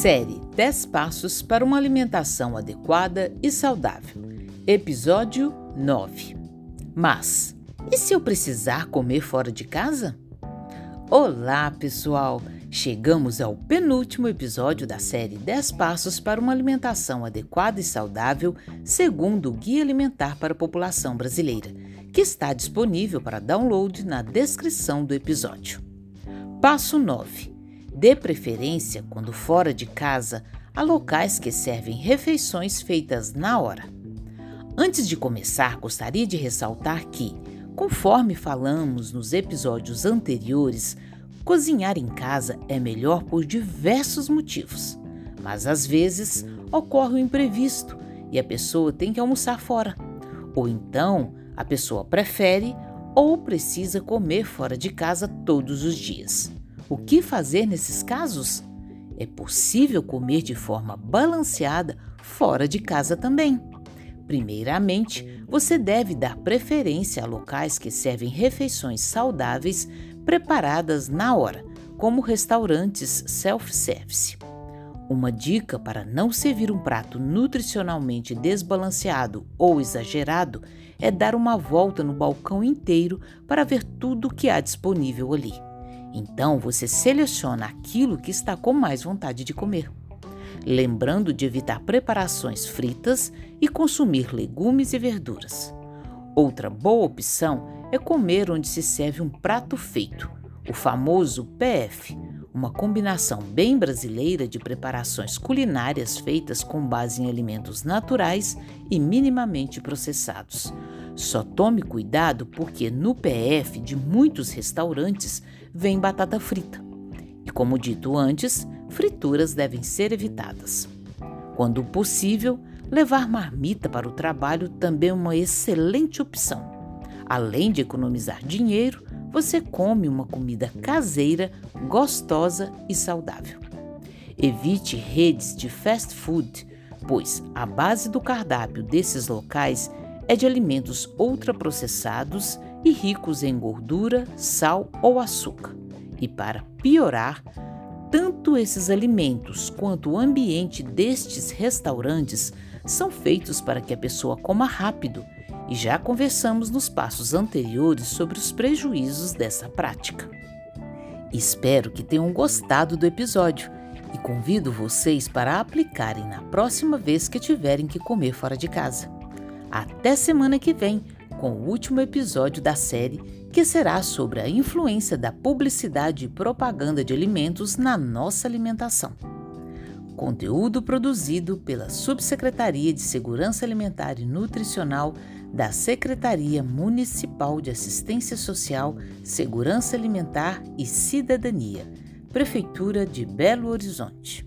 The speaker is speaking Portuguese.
Série 10 Passos para uma Alimentação Adequada e Saudável. Episódio 9. Mas, e se eu precisar comer fora de casa? Olá, pessoal! Chegamos ao penúltimo episódio da série 10 Passos para uma Alimentação Adequada e Saudável, segundo o Guia Alimentar para a População Brasileira, que está disponível para download na descrição do episódio. Passo 9 Dê preferência, quando fora de casa, a locais que servem refeições feitas na hora. Antes de começar, gostaria de ressaltar que, conforme falamos nos episódios anteriores, cozinhar em casa é melhor por diversos motivos. Mas às vezes ocorre o um imprevisto e a pessoa tem que almoçar fora. Ou então a pessoa prefere ou precisa comer fora de casa todos os dias. O que fazer nesses casos? É possível comer de forma balanceada fora de casa também. Primeiramente, você deve dar preferência a locais que servem refeições saudáveis preparadas na hora, como restaurantes self-service. Uma dica para não servir um prato nutricionalmente desbalanceado ou exagerado é dar uma volta no balcão inteiro para ver tudo o que há disponível ali. Então você seleciona aquilo que está com mais vontade de comer. Lembrando de evitar preparações fritas e consumir legumes e verduras. Outra boa opção é comer onde se serve um prato feito, o famoso PF, uma combinação bem brasileira de preparações culinárias feitas com base em alimentos naturais e minimamente processados. Só tome cuidado porque no PF de muitos restaurantes vem batata frita. E como dito antes, frituras devem ser evitadas. Quando possível, levar marmita para o trabalho também é uma excelente opção. Além de economizar dinheiro, você come uma comida caseira, gostosa e saudável. Evite redes de fast food, pois a base do cardápio desses locais é de alimentos ultraprocessados e ricos em gordura, sal ou açúcar. E para piorar, tanto esses alimentos quanto o ambiente destes restaurantes são feitos para que a pessoa coma rápido, e já conversamos nos passos anteriores sobre os prejuízos dessa prática. Espero que tenham gostado do episódio e convido vocês para aplicarem na próxima vez que tiverem que comer fora de casa. Até semana que vem com o último episódio da série, que será sobre a influência da publicidade e propaganda de alimentos na nossa alimentação. Conteúdo produzido pela Subsecretaria de Segurança Alimentar e Nutricional da Secretaria Municipal de Assistência Social, Segurança Alimentar e Cidadania, Prefeitura de Belo Horizonte.